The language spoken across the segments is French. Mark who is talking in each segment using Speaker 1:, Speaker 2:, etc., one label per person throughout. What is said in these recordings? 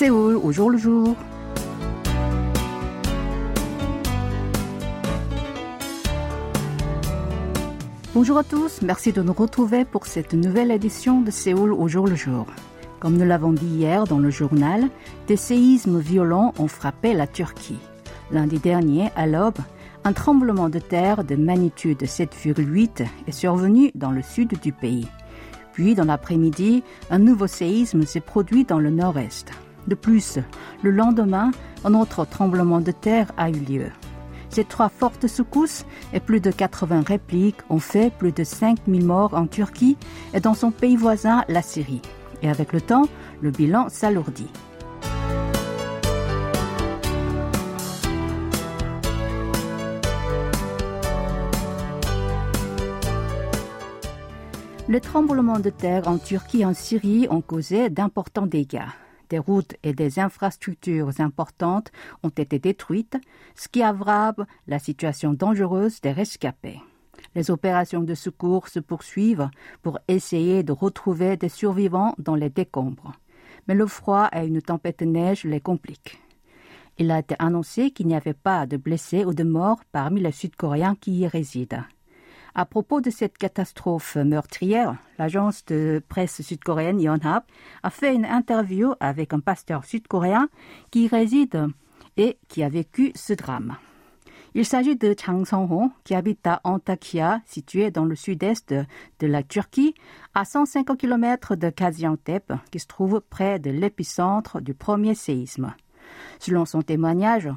Speaker 1: Séoul au jour le jour. Bonjour à tous, merci de nous retrouver pour cette nouvelle édition de Séoul au jour le jour. Comme nous l'avons dit hier dans le journal, des séismes violents ont frappé la Turquie. Lundi dernier, à l'aube, un tremblement de terre de magnitude 7,8 est survenu dans le sud du pays. Puis, dans l'après-midi, un nouveau séisme s'est produit dans le nord-est. De plus, le lendemain, un autre tremblement de terre a eu lieu. Ces trois fortes secousses et plus de 80 répliques ont fait plus de 5000 morts en Turquie et dans son pays voisin, la Syrie. Et avec le temps, le bilan s'alourdit. Les tremblements de terre en Turquie et en Syrie ont causé d'importants dégâts. Des routes et des infrastructures importantes ont été détruites, ce qui aggrave la situation dangereuse des rescapés. Les opérations de secours se poursuivent pour essayer de retrouver des survivants dans les décombres. Mais le froid et une tempête de neige les compliquent. Il a été annoncé qu'il n'y avait pas de blessés ou de morts parmi les Sud-Coréens qui y résident. À propos de cette catastrophe meurtrière, l'agence de presse sud-coréenne Yonhap a fait une interview avec un pasteur sud-coréen qui réside et qui a vécu ce drame. Il s'agit de Chang Song-ho, qui habite à Antakya, situé dans le sud-est de, la Turquie, à 150 km de Gaziantep, qui se trouve près de l'épicentre du premier séisme. Selon son témoignage,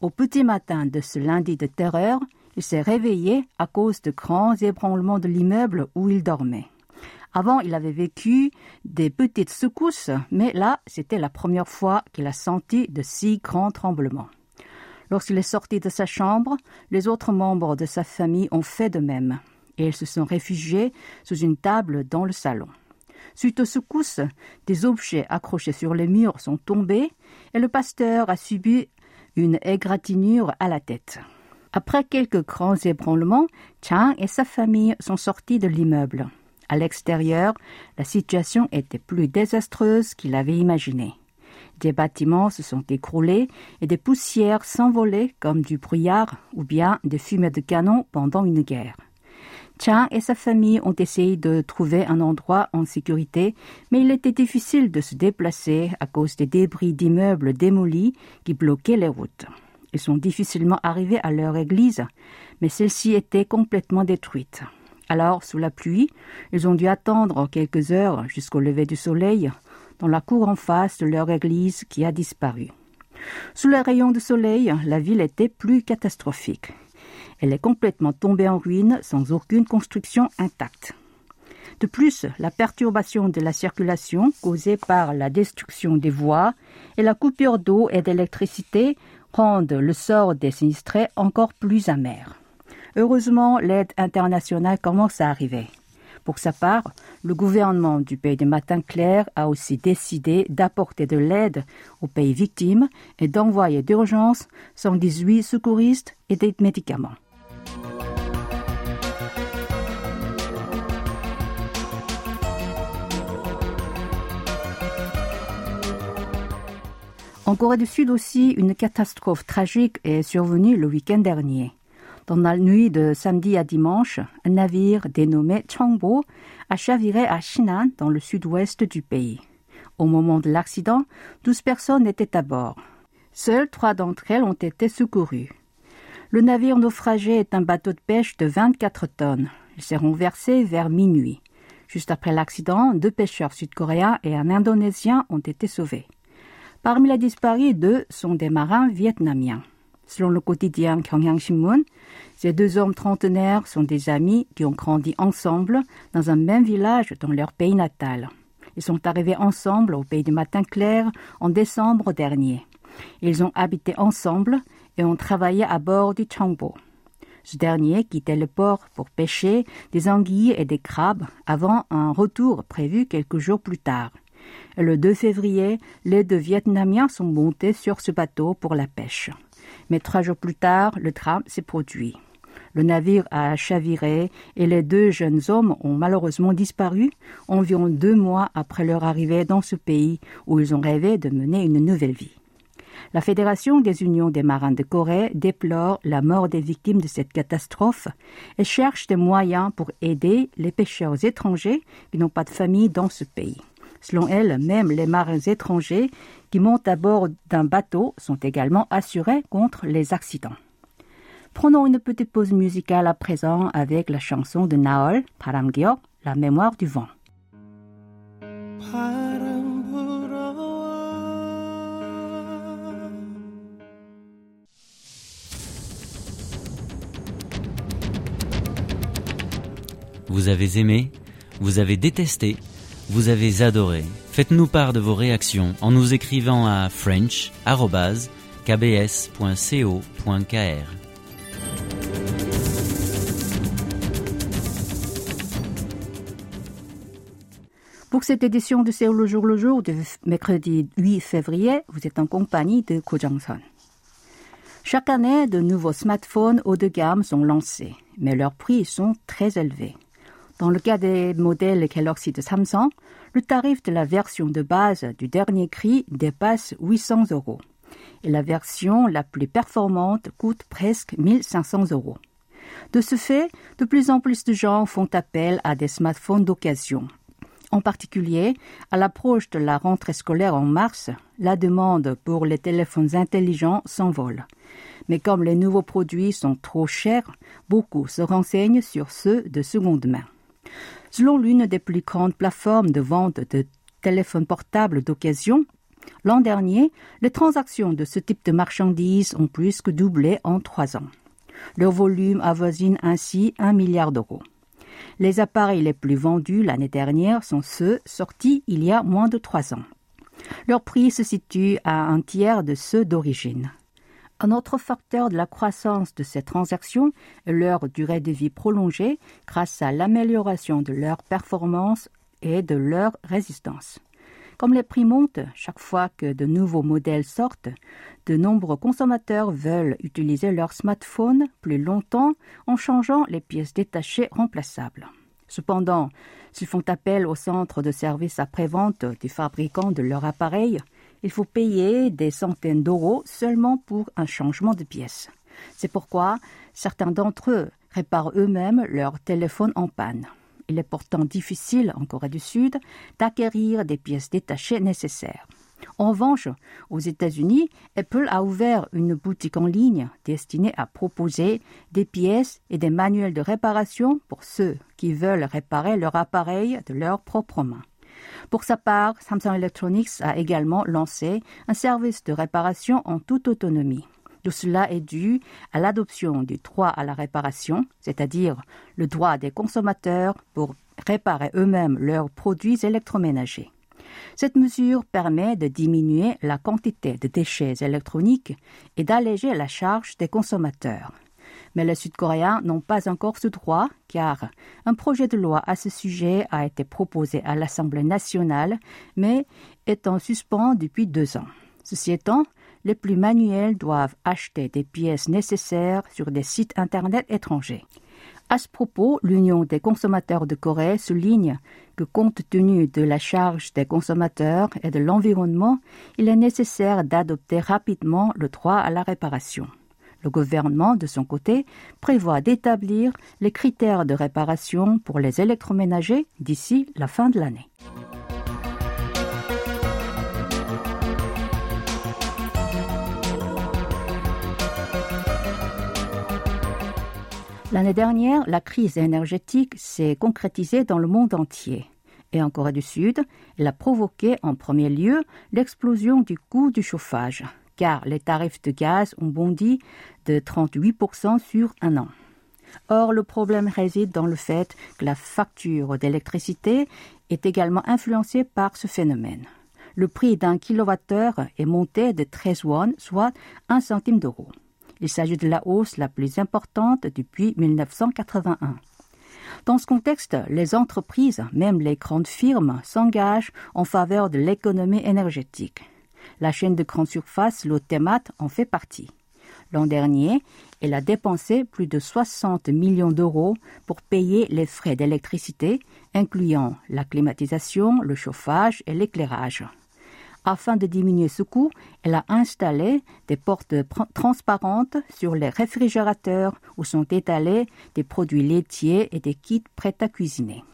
Speaker 1: au petit matin de ce lundi de terreur, il s'est réveillé à cause de grands ébranlements de l'immeuble où il dormait. Avant, il avait vécu des petites secousses, mais là, c'était la première fois qu'il a senti de si grands tremblements. Lorsqu'il est sorti de sa chambre, les autres membres de sa famille ont fait de même, et ils se sont réfugiés sous une table dans le salon. Suite aux secousses, des objets accrochés sur les murs sont tombés et le pasteur a subi une égratignure à la tête. Après quelques grands ébranlements, Chang et sa famille sont sortis de l'immeuble. À l'extérieur, la situation était plus désastreuse qu'il avait imaginé. Des bâtiments se sont écroulés et des poussières s'envolaient comme du brouillard ou bien des fumées de canon pendant une guerre. Chang et sa famille ont essayé de trouver un endroit en sécurité, mais il était difficile de se déplacer à cause des débris d'immeubles démolis qui bloquaient les routes. Ils sont difficilement arrivés à leur église, mais celle-ci était complètement détruite. Alors, sous la pluie, ils ont dû attendre quelques heures jusqu'au lever du soleil dans la cour en face de leur église qui a disparu. Sous les rayons du soleil, la ville était plus catastrophique. Elle est complètement tombée en ruine sans aucune construction intacte. De plus, la perturbation de la circulation causée par la destruction des voies et la coupure d'eau et d'électricité rendent le sort des sinistrés encore plus amer. Heureusement, l'aide internationale commence à arriver. Pour sa part, le gouvernement du pays de Matin Clair a aussi décidé d'apporter de l'aide aux pays victimes et d'envoyer d'urgence 118 secouristes et des médicaments. En Corée du Sud aussi, une catastrophe tragique est survenue le week-end dernier. Dans la nuit de samedi à dimanche, un navire dénommé Chongbo a chaviré à Shinan, dans le sud-ouest du pays. Au moment de l'accident, 12 personnes étaient à bord. Seules trois d'entre elles ont été secourues. Le navire naufragé est un bateau de pêche de 24 tonnes. Il s'est renversé vers minuit. Juste après l'accident, deux pêcheurs sud-coréens et un Indonésien ont été sauvés. Parmi les disparus, deux sont des marins vietnamiens. Selon le quotidien Gyeongyang Shinmun, ces deux hommes trentenaires sont des amis qui ont grandi ensemble dans un même village dans leur pays natal. Ils sont arrivés ensemble au pays du matin clair en décembre dernier. Ils ont habité ensemble et ont travaillé à bord du Changbo. Ce dernier quittait le port pour pêcher des anguilles et des crabes avant un retour prévu quelques jours plus tard. Le 2 février, les deux Vietnamiens sont montés sur ce bateau pour la pêche. Mais trois jours plus tard, le drame s'est produit. Le navire a chaviré et les deux jeunes hommes ont malheureusement disparu environ deux mois après leur arrivée dans ce pays où ils ont rêvé de mener une nouvelle vie. La Fédération des unions des marins de Corée déplore la mort des victimes de cette catastrophe et cherche des moyens pour aider les pêcheurs étrangers qui n'ont pas de famille dans ce pays. Selon elle, même les marins étrangers qui montent à bord d'un bateau sont également assurés contre les accidents. Prenons une petite pause musicale à présent avec la chanson de Naol, Paramgyo, La mémoire du vent.
Speaker 2: Vous avez aimé, vous avez détesté, vous avez adoré. Faites-nous part de vos réactions en nous écrivant à french.kbs.co.kr.
Speaker 1: Pour cette édition de Séoul le jour le jour de mercredi 8 février, vous êtes en compagnie de Ko Jong-son. Chaque année, de nouveaux smartphones haut de gamme sont lancés, mais leurs prix sont très élevés. Dans le cas des modèles Galaxy de Samsung, le tarif de la version de base du dernier cri dépasse 800 euros et la version la plus performante coûte presque 1500 euros. De ce fait, de plus en plus de gens font appel à des smartphones d'occasion en particulier, à l'approche de la rentrée scolaire en mars, la demande pour les téléphones intelligents s'envole. Mais comme les nouveaux produits sont trop chers, beaucoup se renseignent sur ceux de seconde main. Selon l'une des plus grandes plateformes de vente de téléphones portables d'occasion, l'an dernier, les transactions de ce type de marchandises ont plus que doublé en trois ans. Leur volume avoisine ainsi un milliard d'euros. Les appareils les plus vendus l'année dernière sont ceux sortis il y a moins de trois ans. Leur prix se situe à un tiers de ceux d'origine. Un autre facteur de la croissance de ces transactions est leur durée de vie prolongée grâce à l'amélioration de leur performance et de leur résistance. Comme les prix montent chaque fois que de nouveaux modèles sortent, de nombreux consommateurs veulent utiliser leur smartphone plus longtemps en changeant les pièces détachées remplaçables. Cependant, s'ils font appel au centre de service après-vente du fabricant de leur appareil, il faut payer des centaines d'euros seulement pour un changement de pièce. C'est pourquoi certains d'entre eux réparent eux-mêmes leur téléphone en panne. Il est pourtant difficile en Corée du Sud d'acquérir des pièces détachées nécessaires. En revanche, aux États-Unis, Apple a ouvert une boutique en ligne destinée à proposer des pièces et des manuels de réparation pour ceux qui veulent réparer leur appareil de leurs propres mains. Pour sa part, Samsung Electronics a également lancé un service de réparation en toute autonomie. Tout cela est dû à l'adoption du droit à la réparation, c'est-à-dire le droit des consommateurs pour réparer eux-mêmes leurs produits électroménagers. Cette mesure permet de diminuer la quantité de déchets électroniques et d'alléger la charge des consommateurs. Mais les Sud-Coréens n'ont pas encore ce droit car un projet de loi à ce sujet a été proposé à l'Assemblée nationale mais est en suspens depuis deux ans. Ceci étant, les plus manuels doivent acheter des pièces nécessaires sur des sites Internet étrangers. À ce propos, l'Union des consommateurs de Corée souligne que compte tenu de la charge des consommateurs et de l'environnement, il est nécessaire d'adopter rapidement le droit à la réparation. Le gouvernement, de son côté, prévoit d'établir les critères de réparation pour les électroménagers d'ici la fin de l'année. L'année dernière, la crise énergétique s'est concrétisée dans le monde entier. Et en Corée du Sud, elle a provoqué en premier lieu l'explosion du coût du chauffage, car les tarifs de gaz ont bondi de 38% sur un an. Or, le problème réside dans le fait que la facture d'électricité est également influencée par ce phénomène. Le prix d'un kilowattheure est monté de 13 won, soit 1 centime d'euro. Il s'agit de la hausse la plus importante depuis 1981. Dans ce contexte, les entreprises, même les grandes firmes, s'engagent en faveur de l'économie énergétique. La chaîne de grande surface Lotemat en fait partie. L'an dernier, elle a dépensé plus de 60 millions d'euros pour payer les frais d'électricité, incluant la climatisation, le chauffage et l'éclairage. Afin de diminuer ce coût, elle a installé des portes transparentes sur les réfrigérateurs où sont étalés des produits laitiers et des kits prêts à cuisiner.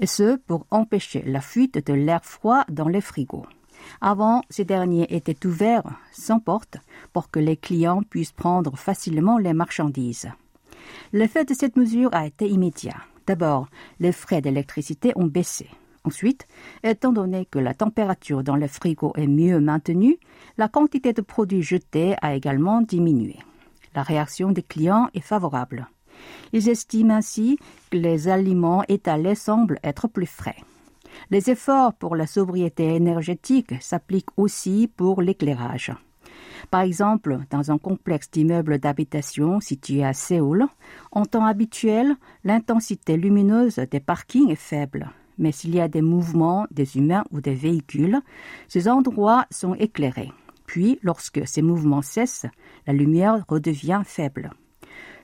Speaker 1: Et ce, pour empêcher la fuite de l'air froid dans les frigos. Avant, ces derniers étaient ouverts sans porte pour que les clients puissent prendre facilement les marchandises. L'effet de cette mesure a été immédiat. D'abord, les frais d'électricité ont baissé. Ensuite, étant donné que la température dans le frigo est mieux maintenue, la quantité de produits jetés a également diminué. La réaction des clients est favorable. Ils estiment ainsi que les aliments étalés semblent être plus frais. Les efforts pour la sobriété énergétique s'appliquent aussi pour l'éclairage. Par exemple, dans un complexe d'immeubles d'habitation situé à Séoul, en temps habituel, l'intensité lumineuse des parkings est faible. Mais s'il y a des mouvements des humains ou des véhicules, ces endroits sont éclairés. Puis, lorsque ces mouvements cessent, la lumière redevient faible.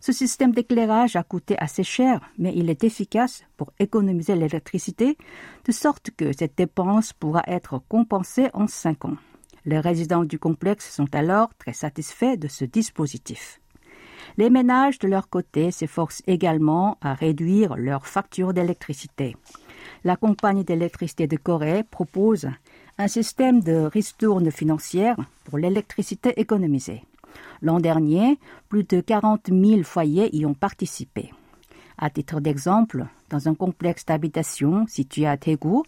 Speaker 1: Ce système d'éclairage a coûté assez cher, mais il est efficace pour économiser l'électricité, de sorte que cette dépense pourra être compensée en cinq ans. Les résidents du complexe sont alors très satisfaits de ce dispositif. Les ménages, de leur côté, s'efforcent également à réduire leurs factures d'électricité. La compagnie d'électricité de Corée propose un système de ristourne financière pour l'électricité économisée. L'an dernier, plus de 40 000 foyers y ont participé. À titre d'exemple, dans un complexe d'habitation situé à Daegu,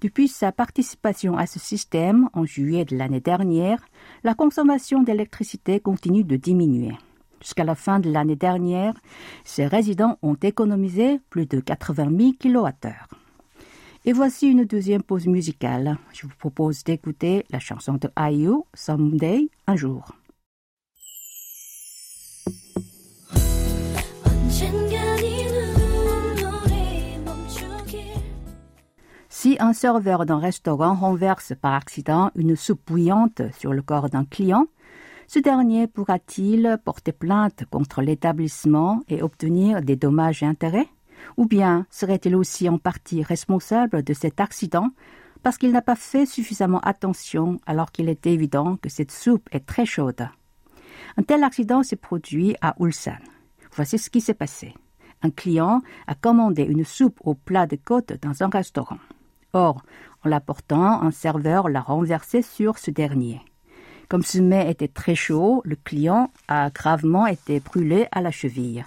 Speaker 1: depuis sa participation à ce système en juillet de l'année dernière, la consommation d'électricité continue de diminuer. Jusqu'à la fin de l'année dernière, ses résidents ont économisé plus de 80 000 kWh. Et voici une deuxième pause musicale. Je vous propose d'écouter la chanson de IU, Someday, un jour. Si un serveur d'un restaurant renverse par accident une soupe bouillante sur le corps d'un client, ce dernier pourra-t-il porter plainte contre l'établissement et obtenir des dommages et intérêts? Ou bien serait-il aussi en partie responsable de cet accident parce qu'il n'a pas fait suffisamment attention alors qu'il est évident que cette soupe est très chaude? Un tel accident s'est produit à Ulsan. Voici ce qui s'est passé. Un client a commandé une soupe au plat de côte dans un restaurant. Or, en l'apportant, un serveur l'a renversé sur ce dernier. Comme ce mets était très chaud, le client a gravement été brûlé à la cheville.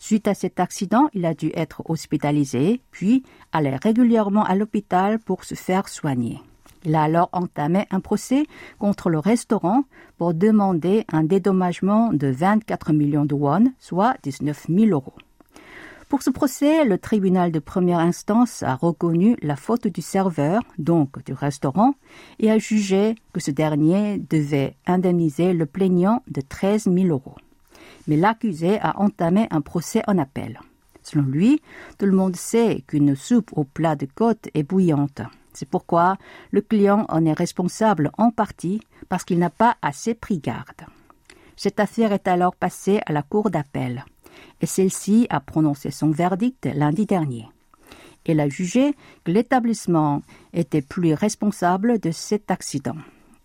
Speaker 1: Suite à cet accident, il a dû être hospitalisé, puis aller régulièrement à l'hôpital pour se faire soigner. Il a alors entamé un procès contre le restaurant pour demander un dédommagement de 24 millions de won, soit 19 000 euros. Pour ce procès, le tribunal de première instance a reconnu la faute du serveur, donc du restaurant, et a jugé que ce dernier devait indemniser le plaignant de 13 000 euros. Mais l'accusé a entamé un procès en appel. Selon lui, tout le monde sait qu'une soupe au plat de côte est bouillante. C'est pourquoi le client en est responsable en partie parce qu'il n'a pas assez pris garde. Cette affaire est alors passée à la cour d'appel celle-ci a prononcé son verdict lundi dernier. Elle a jugé que l'établissement était plus responsable de cet accident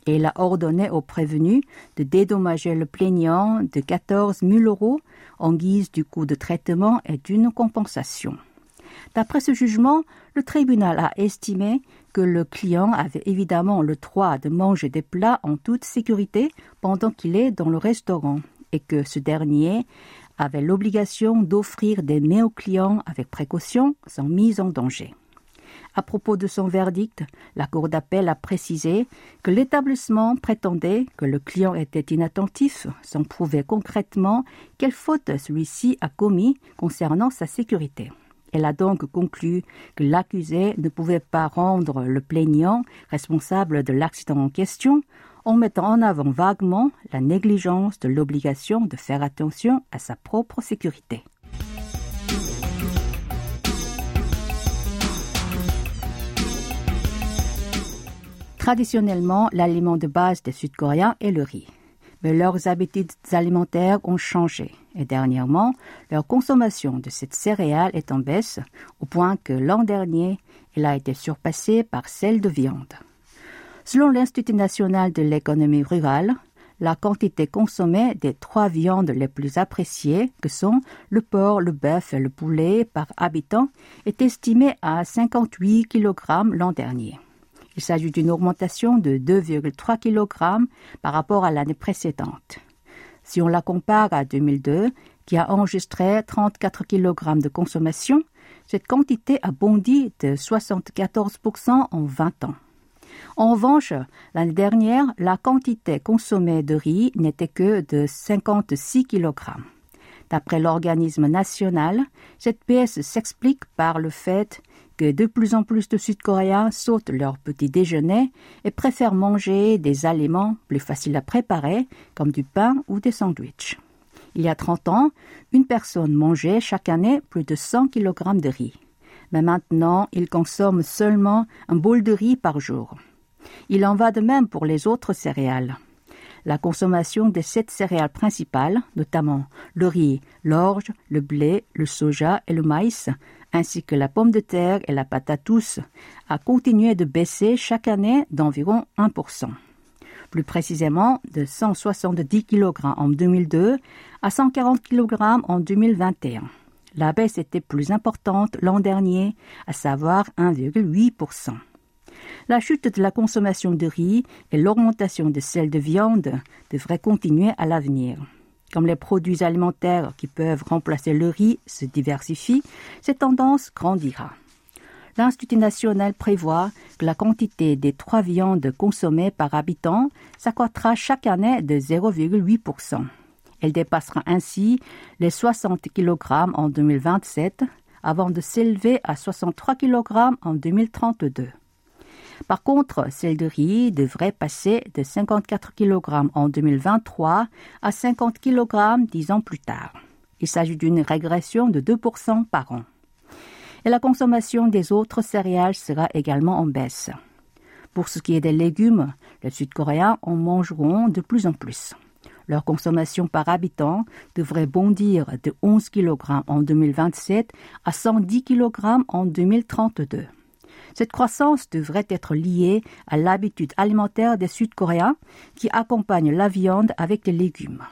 Speaker 1: et elle a ordonné au prévenu de dédommager le plaignant de 14 000 euros en guise du coût de traitement et d'une compensation. D'après ce jugement, le tribunal a estimé que le client avait évidemment le droit de manger des plats en toute sécurité pendant qu'il est dans le restaurant et que ce dernier avait l'obligation d'offrir des mets aux clients avec précaution sans mise en danger. À propos de son verdict, la Cour d'appel a précisé que l'établissement prétendait que le client était inattentif sans prouver concrètement quelle faute celui-ci a commis concernant sa sécurité. Elle a donc conclu que l'accusé ne pouvait pas rendre le plaignant responsable de l'accident en question en mettant en avant vaguement la négligence de l'obligation de faire attention à sa propre sécurité. Traditionnellement, l'aliment de base des Sud-Coréens est le riz. mais leurs habitudes alimentaires ont changé et dernièrement, leur consommation de cette céréale est en baisse au point que l'an dernier, elle a été surpassée par celle de viande. Selon l'Institut national de l'économie rurale, la quantité consommée des trois viandes les plus appréciées, que sont le porc, le bœuf et le poulet par habitant, est estimée à 58 kg l'an dernier. Il s'agit d'une augmentation de 2,3 kg par rapport à l'année précédente. Si on la compare à 2002, qui a enregistré 34 kg de consommation, cette quantité a bondi de 74% en 20 ans. En revanche, l'année dernière, la quantité consommée de riz n'était que de 56 kg. D'après l'organisme national, cette baisse s'explique par le fait que de plus en plus de Sud-Coréens sautent leur petit déjeuner et préfèrent manger des aliments plus faciles à préparer, comme du pain ou des sandwichs. Il y a 30 ans, une personne mangeait chaque année plus de 100 kg de riz. Mais maintenant, il consomme seulement un bol de riz par jour. Il en va de même pour les autres céréales. La consommation des sept céréales principales, notamment le riz, l'orge, le blé, le soja et le maïs, ainsi que la pomme de terre et la douce, a continué de baisser chaque année d'environ 1%. Plus précisément, de 170 kg en 2002 à 140 kg en 2021. La baisse était plus importante l'an dernier, à savoir 1,8%. La chute de la consommation de riz et l'augmentation de celle de viande devraient continuer à l'avenir. Comme les produits alimentaires qui peuvent remplacer le riz se diversifient, cette tendance grandira. L'Institut national prévoit que la quantité des trois viandes consommées par habitant s'accroîtra chaque année de 0,8%. Elle dépassera ainsi les 60 kg en 2027 avant de s'élever à 63 kg en 2032. Par contre, celle de riz devrait passer de 54 kg en 2023 à 50 kg dix ans plus tard. Il s'agit d'une régression de 2% par an. Et la consommation des autres céréales sera également en baisse. Pour ce qui est des légumes, les Sud-Coréens en mangeront de plus en plus. Leur consommation par habitant devrait bondir de 11 kg en 2027 à 110 kg en 2032. Cette croissance devrait être liée à l'habitude alimentaire des Sud-Coréens qui accompagnent la viande avec des légumes.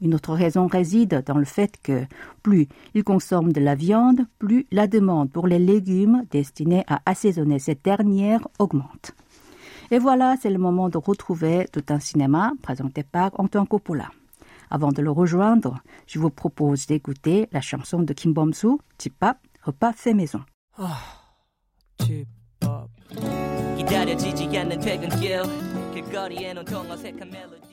Speaker 1: Une autre raison réside dans le fait que plus ils consomment de la viande, plus la demande pour les légumes destinés à assaisonner cette dernière augmente. Et voilà, c'est le moment de retrouver tout un cinéma présenté par Antoine Coppola. Avant de le rejoindre, je vous propose d'écouter la chanson de Kim Bom-soo, Tipap, repas fait maison. Oh, 기다려지지 않는 퇴근길 길거리엔 온통 어색한 멜로디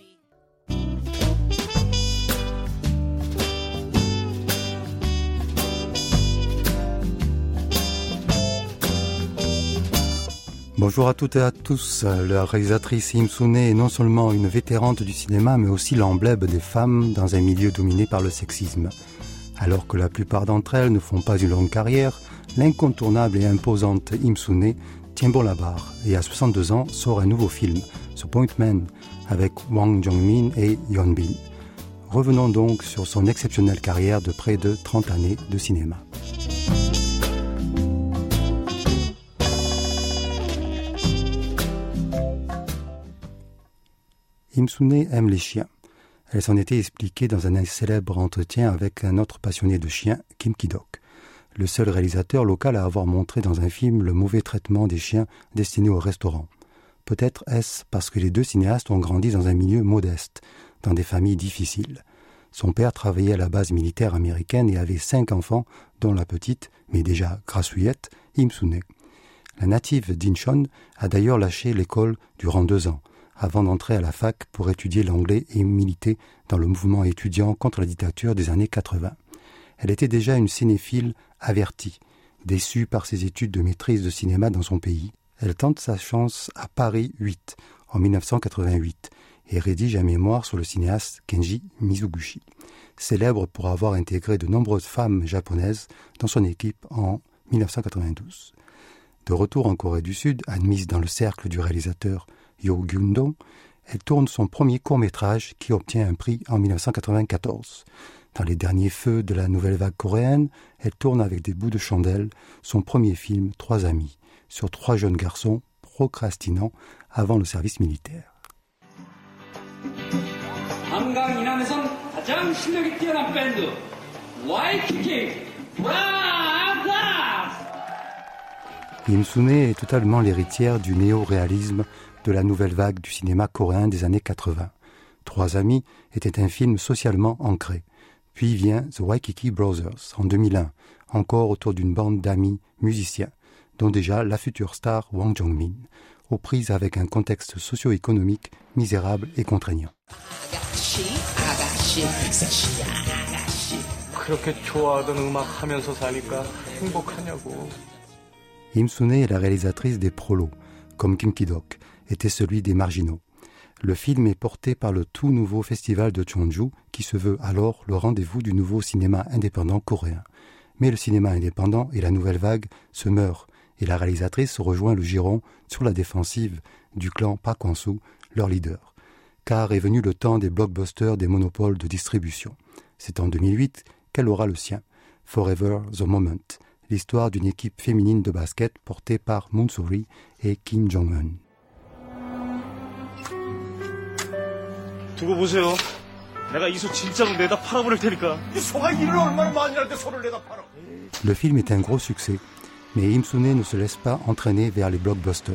Speaker 3: Bonjour à toutes et à tous. La réalisatrice Im Sune est non seulement une vétérante du cinéma, mais aussi l'emblème des femmes dans un milieu dominé par le sexisme. Alors que la plupart d'entre elles ne font pas une longue carrière, l'incontournable et imposante Im Sune tient bon la barre et à 62 ans sort un nouveau film, The Point Man, avec Wang Jongmin et Yeon Bin. Revenons donc sur son exceptionnelle carrière de près de 30 années de cinéma. Imsune aime les chiens. Elle s'en était expliquée dans un célèbre entretien avec un autre passionné de chiens, Kim Ki-dok le seul réalisateur local à avoir montré dans un film le mauvais traitement des chiens destinés au restaurant. Peut-être est-ce parce que les deux cinéastes ont grandi dans un milieu modeste, dans des familles difficiles. Son père travaillait à la base militaire américaine et avait cinq enfants, dont la petite, mais déjà grassouillette, Imsune. La native d'Incheon a d'ailleurs lâché l'école durant deux ans, avant d'entrer à la fac pour étudier l'anglais et militer dans le mouvement étudiant contre la dictature des années 80. Elle était déjà une cinéphile avertie, déçue par ses études de maîtrise de cinéma dans son pays. Elle tente sa chance à Paris 8 en 1988 et rédige un mémoire sur le cinéaste Kenji Mizuguchi, célèbre pour avoir intégré de nombreuses femmes japonaises dans son équipe en 1992. De retour en Corée du Sud, admise dans le cercle du réalisateur Yo Gyun-dong, elle tourne son premier court-métrage qui obtient un prix en 1994. Dans les derniers feux de la nouvelle vague coréenne, elle tourne avec des bouts de chandelle son premier film Trois amis, sur trois jeunes garçons procrastinants avant le service militaire. Im Sune est totalement l'héritière du néo-réalisme de la nouvelle vague du cinéma coréen des années 80. Trois amis était un film socialement ancré. Puis vient The Waikiki Brothers en 2001, encore autour d'une bande d'amis musiciens, dont déjà la future star Wang Jong-min, aux prises avec un contexte socio-économique misérable et contraignant. Im Sune est la réalisatrice des prolos, comme Kim Ki-dok était celui des marginaux. Le film est porté par le tout nouveau festival de Cheonju, qui se veut alors le rendez-vous du nouveau cinéma indépendant coréen. Mais le cinéma indépendant et la nouvelle vague se meurent, et la réalisatrice rejoint le giron sur la défensive du clan Park leur leader. Car est venu le temps des blockbusters des monopoles de distribution. C'est en 2008 qu'elle aura le sien, Forever the Moment, l'histoire d'une équipe féminine de basket portée par Moon et Kim Jong-un. Le film est un gros succès, mais Imsune ne se laisse pas entraîner vers les blockbusters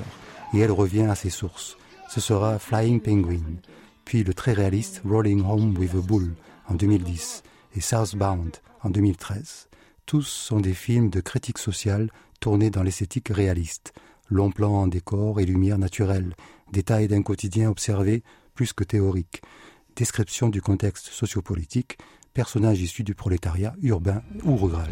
Speaker 3: et elle revient à ses sources. Ce sera Flying Penguin, puis le très réaliste Rolling Home with a Bull en 2010 et Southbound en 2013. Tous sont des films de critique sociale tournés dans l'esthétique réaliste, long plan en décor et lumière naturelle, détails d'un quotidien observé plus que théorique, description du contexte sociopolitique, personnages issus du prolétariat urbain ou rural.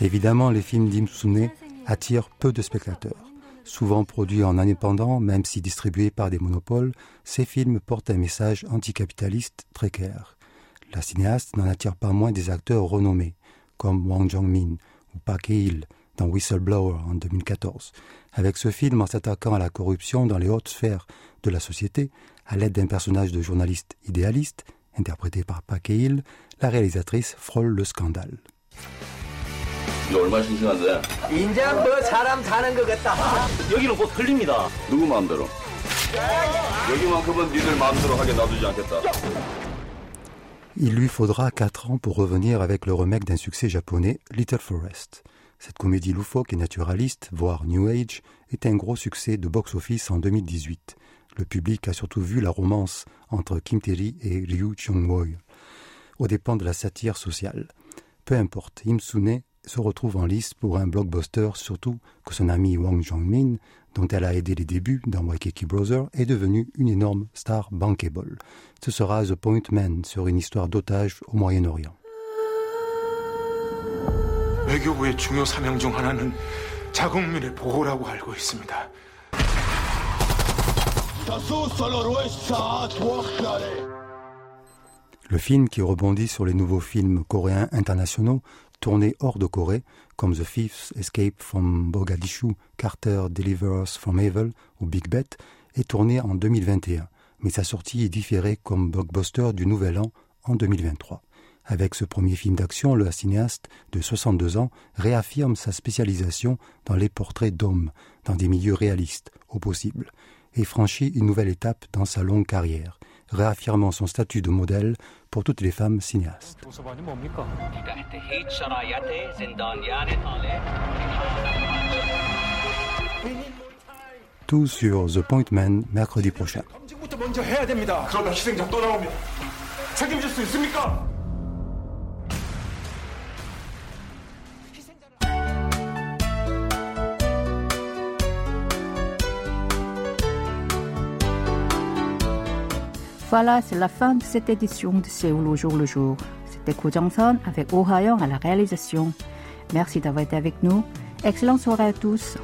Speaker 3: Évidemment, les films d'Imsune attirent peu de spectateurs. Souvent produits en indépendant, même si distribués par des monopoles, ces films portent un message anticapitaliste précaire. La cinéaste n'en attire pas moins des acteurs renommés, comme Wang Jong-min ou Park Hee-il dans Whistleblower en 2014. Avec ce film, en s'attaquant à la corruption dans les hautes sphères de la société, à l'aide d'un personnage de journaliste idéaliste, interprété par Park Hee-il, la réalisatrice frôle le scandale. 이거 얼마 신신한데? 인장 너 사람 사는 것 같다. 여기는 곧 틀립니다. 누구 마음대로? 여기만큼은 니들 마음대로 하게 놔두지 않겠다. Il lui faudra 4 ans pour revenir avec le remake d'un succès japonais, Little Forest. Cette comédie loufoque et naturaliste, voire New Age, est un gros succès de box-office en 2018. Le public a surtout vu la romance entre Kim Tae-ri et Ryu Chung-woo, aux dépens de la satire sociale. Peu importe, Im Sune se retrouve en lice pour un blockbuster, surtout que son ami Wang Jong-min, dont elle a aidé les débuts dans Waikiki Brothers, est devenu une énorme star bankable. Ce sera The Point Man sur une histoire d'otage au Moyen-Orient. Le film qui rebondit sur les nouveaux films coréens internationaux tournés hors de Corée, comme The Thief's Escape from Mogadishu, Carter Delivers from Evil ou Big Bet, est tourné en 2021, mais sa sortie est différée comme blockbuster du Nouvel An en 2023. Avec ce premier film d'action, le cinéaste de 62 ans réaffirme sa spécialisation dans les portraits d'hommes, dans des milieux réalistes, au possible, et franchit une nouvelle étape dans sa longue carrière réaffirmant son statut de modèle pour toutes les femmes cinéastes. Tout sur The Point Man mercredi prochain.
Speaker 1: Voilà, c'est la fin de cette édition de Séoul au jour le jour. C'était Ko avec Oh à la réalisation. Merci d'avoir été avec nous. Excellente soirée à tous.